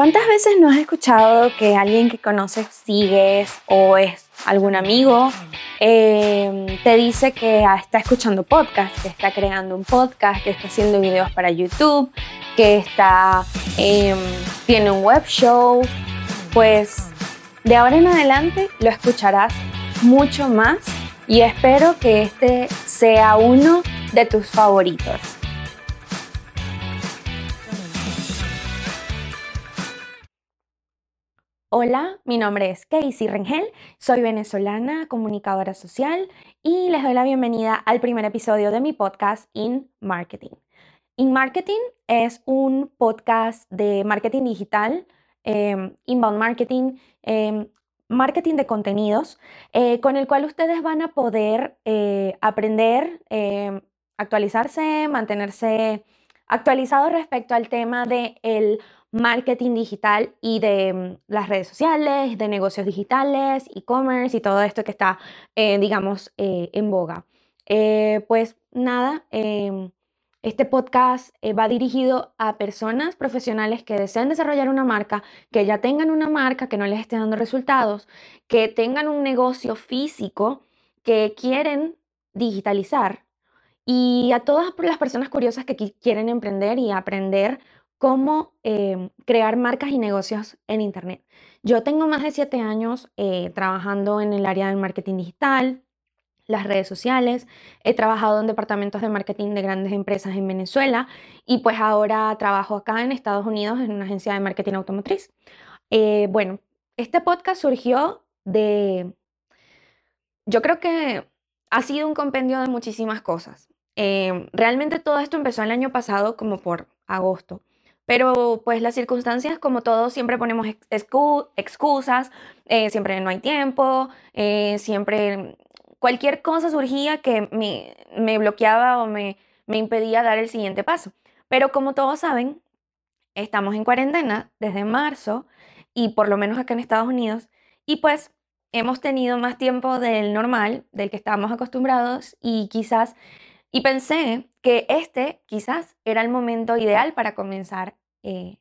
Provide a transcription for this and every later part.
¿Cuántas veces no has escuchado que alguien que conoces, sigues o es algún amigo, em, te dice que está escuchando podcast, que está creando un podcast, que está haciendo videos para YouTube, que está, em, tiene un web show? Pues de ahora en adelante lo escucharás mucho más y espero que este sea uno de tus favoritos. Hola, mi nombre es Casey Rengel, soy venezolana, comunicadora social y les doy la bienvenida al primer episodio de mi podcast In Marketing. In Marketing es un podcast de marketing digital, em, inbound marketing, em, marketing de contenidos, eh, con el cual ustedes van a poder eh, aprender, em, actualizarse, mantenerse actualizados respecto al tema del el marketing digital y de mm, las redes sociales, de negocios digitales, e-commerce y todo esto que está, eh, digamos, eh, en boga. Eh, pues nada, em, este podcast va dirigido a personas profesionales que deseen desarrollar una marca, que ya tengan una marca que no les esté dando resultados, que tengan un negocio físico que quieren digitalizar y a todas las personas curiosas que quieren emprender y aprender cómo em, crear marcas y negocios en Internet. Yo tengo más de siete años eh, trabajando en el área del marketing digital, las redes sociales, he trabajado en departamentos de marketing de grandes empresas en Venezuela y pues ahora trabajo acá en Estados Unidos en una agencia de marketing automotriz. Eh, bueno, este podcast surgió de, yo creo que ha sido un compendio de muchísimas cosas. Em, realmente todo esto empezó el año pasado como por agosto. Pero pues las circunstancias, como todos, siempre ponemos excusas, eh, siempre no hay tiempo, eh, siempre cualquier cosa surgía que me, me bloqueaba o me, me impedía dar el siguiente paso. Pero como todos saben, estamos en cuarentena desde marzo y por lo menos acá en Estados Unidos y pues hemos tenido más tiempo del normal, del que estábamos acostumbrados y quizás, y pensé que este quizás era el momento ideal para comenzar eh,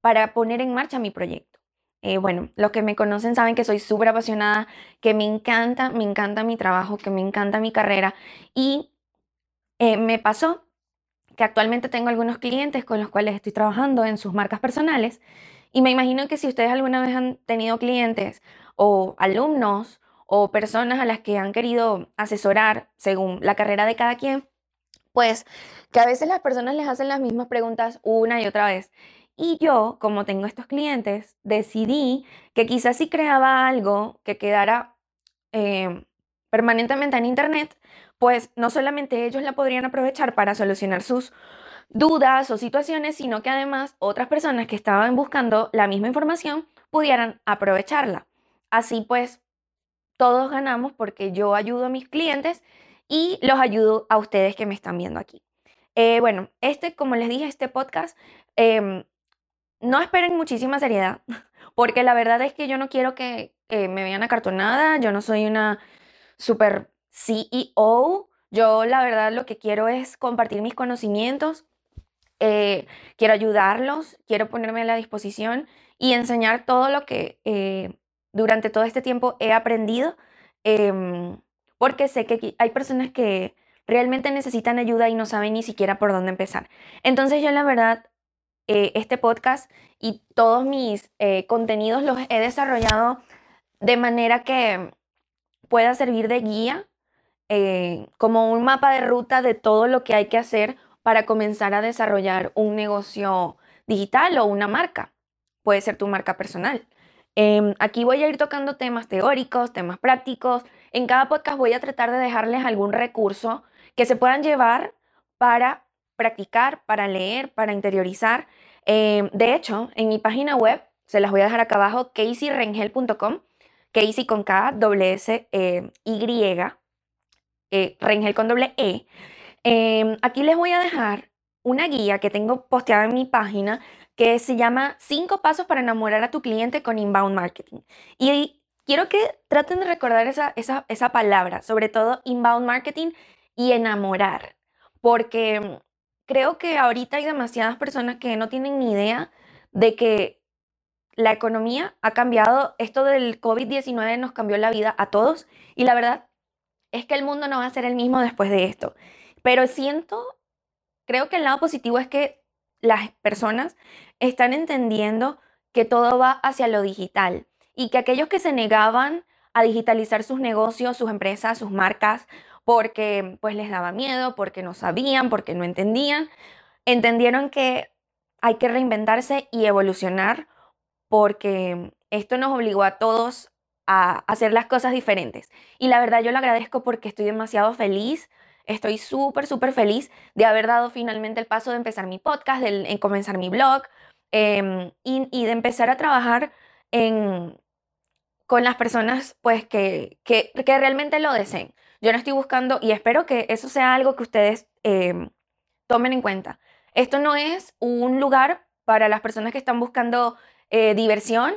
para poner en marcha mi proyecto. Eh, bueno, los que me conocen saben que soy súper apasionada, que me encanta, me encanta mi trabajo, que me encanta mi carrera y eh, me pasó que actualmente tengo algunos clientes con los cuales estoy trabajando en sus marcas personales y me imagino que si ustedes alguna vez han tenido clientes o alumnos o personas a las que han querido asesorar según la carrera de cada quien, pues que a veces las personas les hacen las mismas preguntas una y otra vez. Y yo, como tengo estos clientes, decidí que quizás si creaba algo que quedara eh, permanentemente en Internet, pues no solamente ellos la podrían aprovechar para solucionar sus dudas o situaciones, sino que además otras personas que estaban buscando la misma información pudieran aprovecharla. Así pues, todos ganamos porque yo ayudo a mis clientes y los ayudo a ustedes que me están viendo aquí. Eh, bueno, este, como les dije, este podcast, em, no esperen muchísima seriedad, porque la verdad es que yo no quiero que me vean acartonada, yo no soy una super CEO, yo la verdad lo que quiero es compartir mis conocimientos, eh, quiero ayudarlos, quiero ponerme a la disposición y enseñar todo lo que eh, durante todo este tiempo he aprendido, em, porque sé que hay personas que realmente necesitan ayuda y no saben ni siquiera por dónde empezar. Entonces yo la verdad, eh, este podcast y todos mis eh, contenidos los he desarrollado de manera que pueda servir de guía, eh, como un mapa de ruta de todo lo que hay que hacer para comenzar a desarrollar un negocio digital o una marca. Puede ser tu marca personal. Em, aquí voy a ir tocando temas teóricos, temas prácticos. En cada podcast voy a tratar de dejarles algún recurso que se puedan llevar para practicar, para leer, para interiorizar. Em, de hecho, en mi página web, se las voy a dejar acá abajo, caseyrengel.com, Casey con K, doble S, eh, Y, eh, Rengel con doble E. Em, aquí les voy a dejar una guía que tengo posteada en mi página que se llama Cinco pasos para enamorar a tu cliente con inbound marketing. Y quiero que traten de recordar esa, esa, esa palabra, sobre todo inbound marketing y enamorar, porque creo que ahorita hay demasiadas personas que no tienen ni idea de que la economía ha cambiado, esto del COVID-19 nos cambió la vida a todos y la verdad es que el mundo no va a ser el mismo después de esto. Pero siento, creo que el lado positivo es que las personas están entendiendo que todo va hacia lo digital y que aquellos que se negaban a digitalizar sus negocios, sus empresas, sus marcas, porque pues les daba miedo, porque no sabían, porque no entendían, entendieron que hay que reinventarse y evolucionar porque esto nos obligó a todos a hacer las cosas diferentes. Y la verdad yo lo agradezco porque estoy demasiado feliz, estoy súper, súper feliz de haber dado finalmente el paso de empezar mi podcast, de, comenzar mi blog em, y, de empezar a trabajar con las personas pues que, que, realmente lo deseen. Yo no estoy buscando y espero que eso sea algo que ustedes em, tomen en cuenta. Esto no es un lugar para las personas que están buscando eh, diversión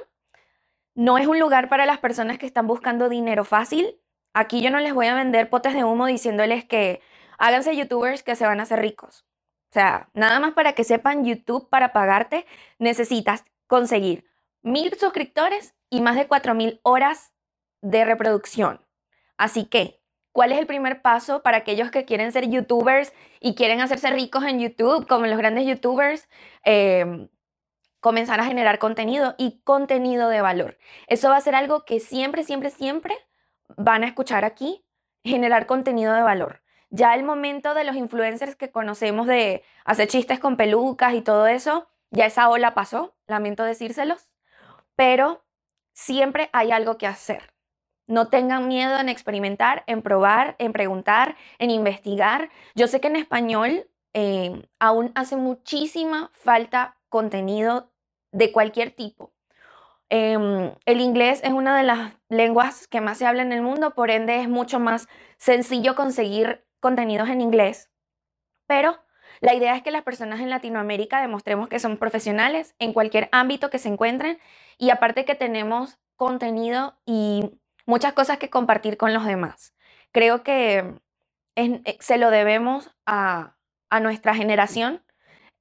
no es un lugar para las personas que están buscando dinero fácil. Aquí yo no les voy a vender potes de humo diciéndoles que háganse youtubers que se van a hacer ricos. O sea, nada más para que sepan YouTube para pagarte necesitas conseguir mil suscriptores y más de cuatro mil horas de reproducción. Así que, ¿cuál es el primer paso para aquellos que quieren ser youtubers y quieren hacerse ricos en YouTube, como los grandes youtubers? Eh, comenzar a generar contenido y contenido de valor. Eso va a ser algo que siempre, siempre, siempre van a escuchar aquí, generar contenido de valor. Ya el momento de los influencers que conocemos de hacer chistes con pelucas y todo eso, ya esa ola pasó, lamento decírselos, pero siempre hay algo que hacer. No tengan miedo en experimentar, en probar, en preguntar, en investigar. Yo sé que en español eh, aún hace muchísima falta contenido de cualquier tipo. Em, el inglés es una de las lenguas que más se habla en el mundo, por ende es mucho más sencillo conseguir contenidos en inglés. Pero la idea es que las personas en Latinoamérica demostremos que son profesionales en cualquier ámbito que se encuentren y aparte que tenemos contenido y muchas cosas que compartir con los demás. Creo que eh, se lo debemos a, nuestra generación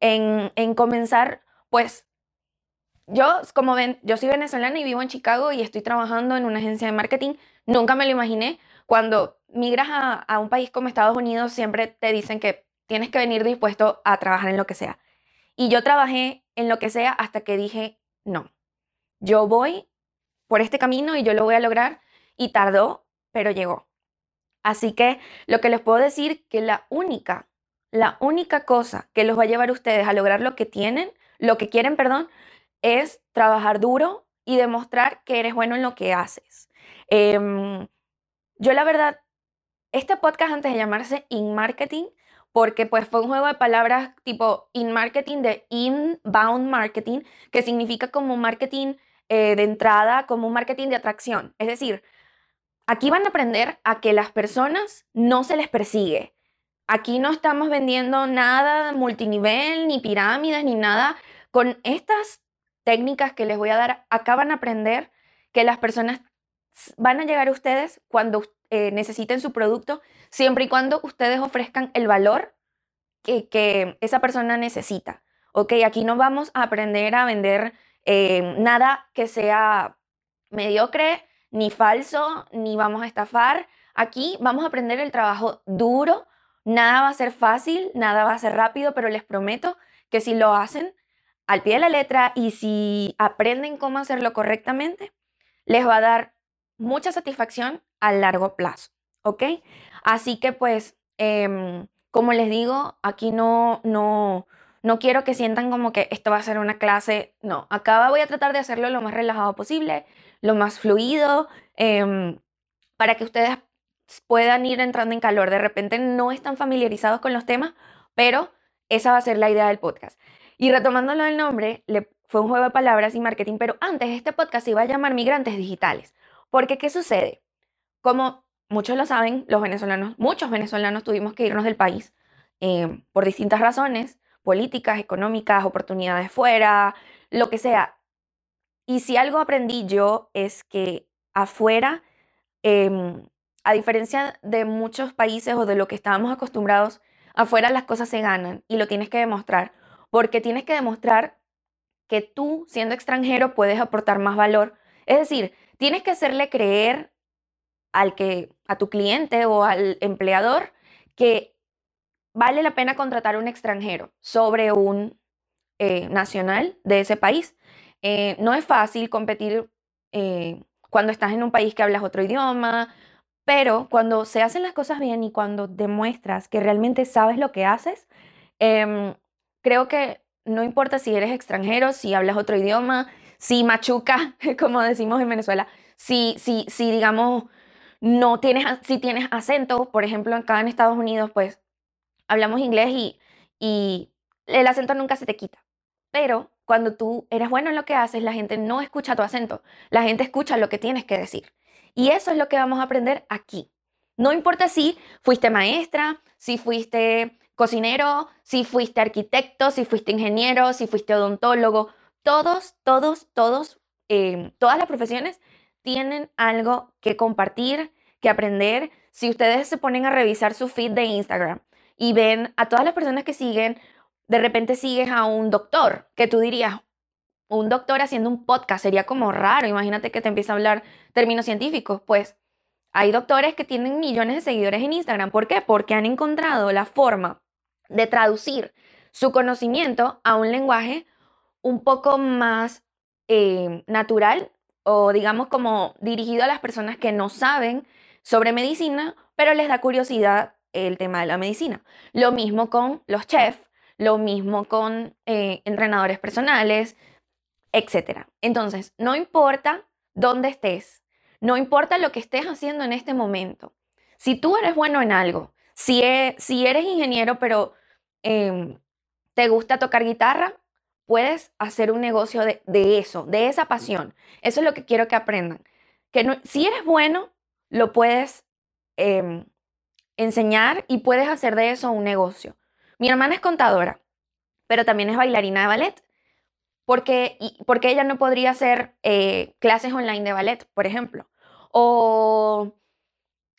en, en comenzar pues yo, como ven, yo soy venezolana y vivo en Chicago y estoy trabajando en una agencia de marketing. Nunca me lo imaginé. Cuando migras a, un país como Estados Unidos, siempre te dicen que tienes que venir dispuesto a trabajar en lo que sea. Y yo trabajé en lo que sea hasta que dije, no, yo voy por este camino y yo lo voy a lograr. Y tardó, pero llegó. Así que lo que les puedo decir que la única, la única cosa que los va a llevar a ustedes a lograr lo que tienen, lo que quieren, perdón, es trabajar duro y demostrar que eres bueno en lo que haces. Em, yo la verdad, este podcast antes de llamarse In Marketing, porque pues fue un juego de palabras tipo in marketing de inbound marketing, que significa como marketing eh, de entrada, como un marketing de atracción. Es decir, aquí van a aprender a que las personas no se les persigue. Aquí no estamos vendiendo nada multinivel, ni pirámides, ni nada. Con estas técnicas que les voy a dar, acá van a aprender que las personas van a llegar a ustedes cuando eh, necesiten su producto, siempre y cuando ustedes ofrezcan el valor que, esa persona necesita. Ok, aquí no vamos a aprender a vender eh, nada que sea mediocre, ni falso, ni vamos a estafar. Aquí vamos a aprender el trabajo duro. Nada va a ser fácil, nada va a ser rápido, pero les prometo que si lo hacen, al pie de la letra y si aprenden cómo hacerlo correctamente, les va a dar mucha satisfacción a largo plazo, ¿ok? Así que pues, em, como les digo, aquí no, no, no quiero que sientan como que esto va a ser una clase, no, acá voy a tratar de hacerlo lo más relajado posible, lo más fluido, em, para que ustedes puedan ir entrando en calor. De repente no están familiarizados con los temas, pero esa va a ser la idea del podcast. Y retomándolo del nombre, fue un juego de palabras y marketing, pero antes este podcast se iba a llamar Migrantes Digitales. Porque, ¿qué sucede? Como muchos lo saben, los venezolanos, muchos venezolanos tuvimos que irnos del país eh, por distintas razones, políticas, económicas, oportunidades fuera, lo que sea. Y si algo aprendí yo es que afuera, em, a diferencia de muchos países o de lo que estábamos acostumbrados, afuera las cosas se ganan y lo tienes que demostrar porque tienes que demostrar que tú, siendo extranjero, puedes aportar más valor. Es decir, tienes que hacerle creer al que, a tu cliente o al empleador que vale la pena contratar a un extranjero sobre un eh, nacional de ese país. Eh, no es fácil competir eh, cuando estás en un país que hablas otro idioma, pero cuando se hacen las cosas bien y cuando demuestras que realmente sabes lo que haces, em, creo que no importa si eres extranjero, si hablas otro idioma, si machuca, como decimos en Venezuela, si, si, si digamos, no tienes, si tienes acento, por ejemplo, acá en Estados Unidos, pues hablamos inglés y, el acento nunca se te quita. Pero cuando tú eres bueno en lo que haces, la gente no escucha tu acento, la gente escucha lo que tienes que decir. Y eso es lo que vamos a aprender aquí. No importa si fuiste maestra, si fuiste cocinero, si fuiste arquitecto, si fuiste ingeniero, si fuiste odontólogo, todos, todos, todos, em, todas las profesiones tienen algo que compartir, que aprender. Si ustedes se ponen a revisar su feed de Instagram y ven a todas las personas que siguen, de repente sigues a un doctor, que tú dirías, un doctor haciendo un podcast sería como raro, imagínate que te empieza a hablar términos científicos, pues hay doctores que tienen millones de seguidores en Instagram. ¿Por qué? Porque han encontrado la forma de traducir su conocimiento a un lenguaje un poco más eh, natural o digamos como dirigido a las personas que no saben sobre medicina, pero les da curiosidad el tema de la medicina. Lo mismo con los chefs, lo mismo con eh, entrenadores personales, etc. Entonces, no importa dónde estés, no importa lo que estés haciendo en este momento, si tú eres bueno en algo, si, e, si eres ingeniero pero em, te gusta tocar guitarra, puedes hacer un negocio de, eso, de esa pasión. Eso es lo que quiero que aprendan. Que si eres bueno, lo puedes em, enseñar y puedes hacer de eso un negocio. Mi hermana es contadora, pero también es bailarina de ballet. Porque, porque ella no podría hacer eh, clases online de ballet, por ejemplo. O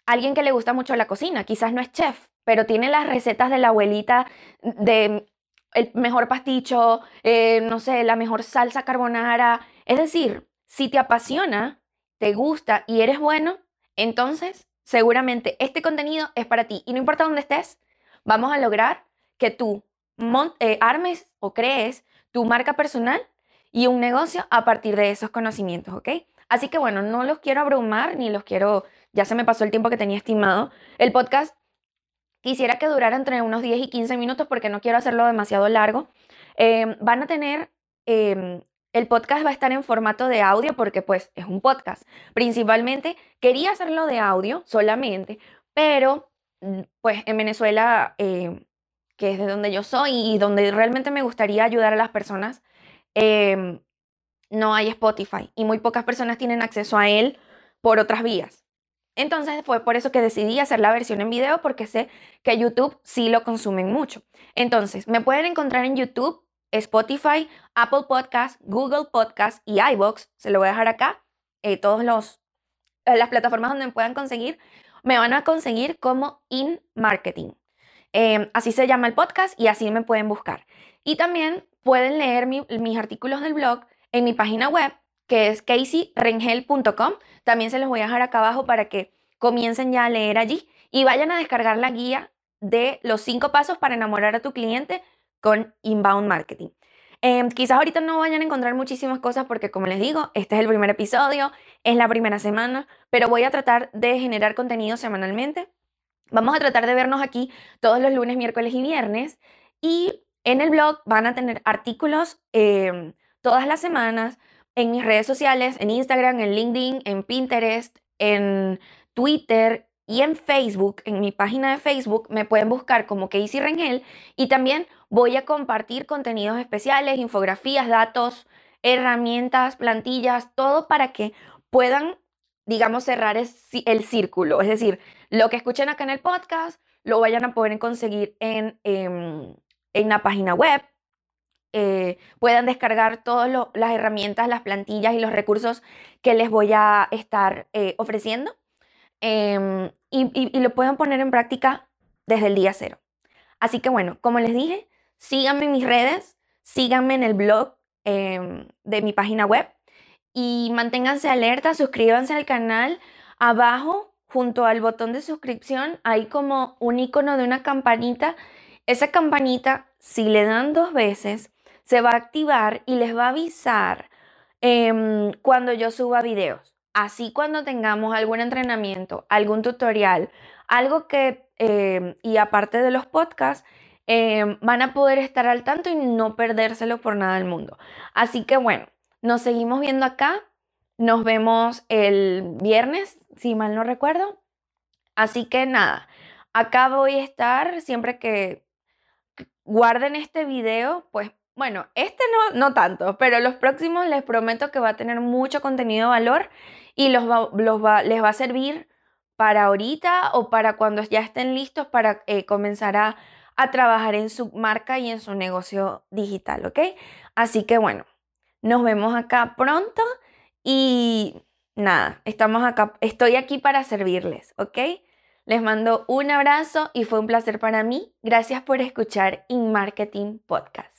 alguien que le gusta mucho la cocina, quizás no es chef, pero tiene las recetas de la abuelita de el mejor pasticho, eh, no sé, la mejor salsa carbonara. Es decir, si te apasiona, te gusta y eres bueno, entonces seguramente este contenido es para ti. Y no importa dónde estés, vamos a lograr que tú eh, armes o crees tu marca personal y un negocio a partir de esos conocimientos, ¿ok? Así que bueno, no los quiero abrumar ni los quiero, ya se me pasó el tiempo que tenía estimado. El podcast quisiera que durara entre unos 10 y 15 minutos porque no quiero hacerlo demasiado largo. Em, van a tener, em, el podcast va a estar en formato de audio porque pues es un podcast. Principalmente quería hacerlo de audio solamente, pero mm, pues en Venezuela em, que es de donde yo soy y donde realmente me gustaría ayudar a las personas, em, no hay Spotify y muy pocas personas tienen acceso a él por otras vías. Entonces fue por eso que decidí hacer la versión en video porque sé que YouTube sí lo consumen mucho. Entonces, me pueden encontrar en YouTube, Spotify, Apple Podcast, Google Podcast y iBox. Se lo voy a dejar acá. Eh, todos los eh, las plataformas donde me puedan conseguir, me van a conseguir como In Marketing. Em, así se llama el podcast y así me pueden buscar. Y también pueden leer mis artículos del blog en mi página web, que es caseyrengel.com. También se los voy a dejar acá abajo para que comiencen ya a leer allí y vayan a descargar la guía de los cinco pasos para enamorar a tu cliente con inbound marketing. Em, quizás ahorita no vayan a encontrar muchísimas cosas porque como les digo, este es el primer episodio, es la primera semana, pero voy a tratar de generar contenido semanalmente Vamos a tratar de vernos aquí todos los lunes, miércoles y viernes. Y en el blog van a tener artículos em, todas las semanas en mis redes sociales, en Instagram, en LinkedIn, en Pinterest, en Twitter y en Facebook, en mi página de Facebook, me pueden buscar como Casey Rengel y también voy a compartir contenidos especiales, infografías, datos, herramientas, plantillas, todo para que puedan, digamos, cerrar el círculo. Es decir, lo que escuchen acá en el podcast lo vayan a poder conseguir en, em, en, la página web. Eh, puedan descargar todas las herramientas, las plantillas y los recursos que les voy a estar eh, ofreciendo em, y, lo puedan poner en práctica desde el día cero. Así que bueno, como les dije, síganme en mis redes, síganme en el blog em, de mi página web. Y manténganse alerta, suscríbanse al canal. Abajo, junto al botón de suscripción, hay como un icono de una campanita. Esa campanita, si le dan dos veces, se va a activar y les va a avisar em, cuando yo suba videos. Así cuando tengamos algún entrenamiento, algún tutorial, algo que, em, y aparte de los podcasts, em, van a poder estar al tanto y no perdérselo por nada del mundo. Así que bueno, nos seguimos viendo acá. Nos vemos el viernes, si mal no recuerdo. Así que nada, acá voy a estar siempre que guarden este video, pues bueno, este no, no tanto, pero los próximos les prometo que va a tener mucho contenido de valor y los les va a servir para ahorita o para cuando ya estén listos para eh, comenzar a, a trabajar en su marca y en su negocio digital, ¿ok? Así que bueno, nos vemos acá pronto y nada, estamos acá, estoy aquí para servirles, ¿ok? Les mando un abrazo y fue un placer para mí. Gracias por escuchar In Marketing Podcast.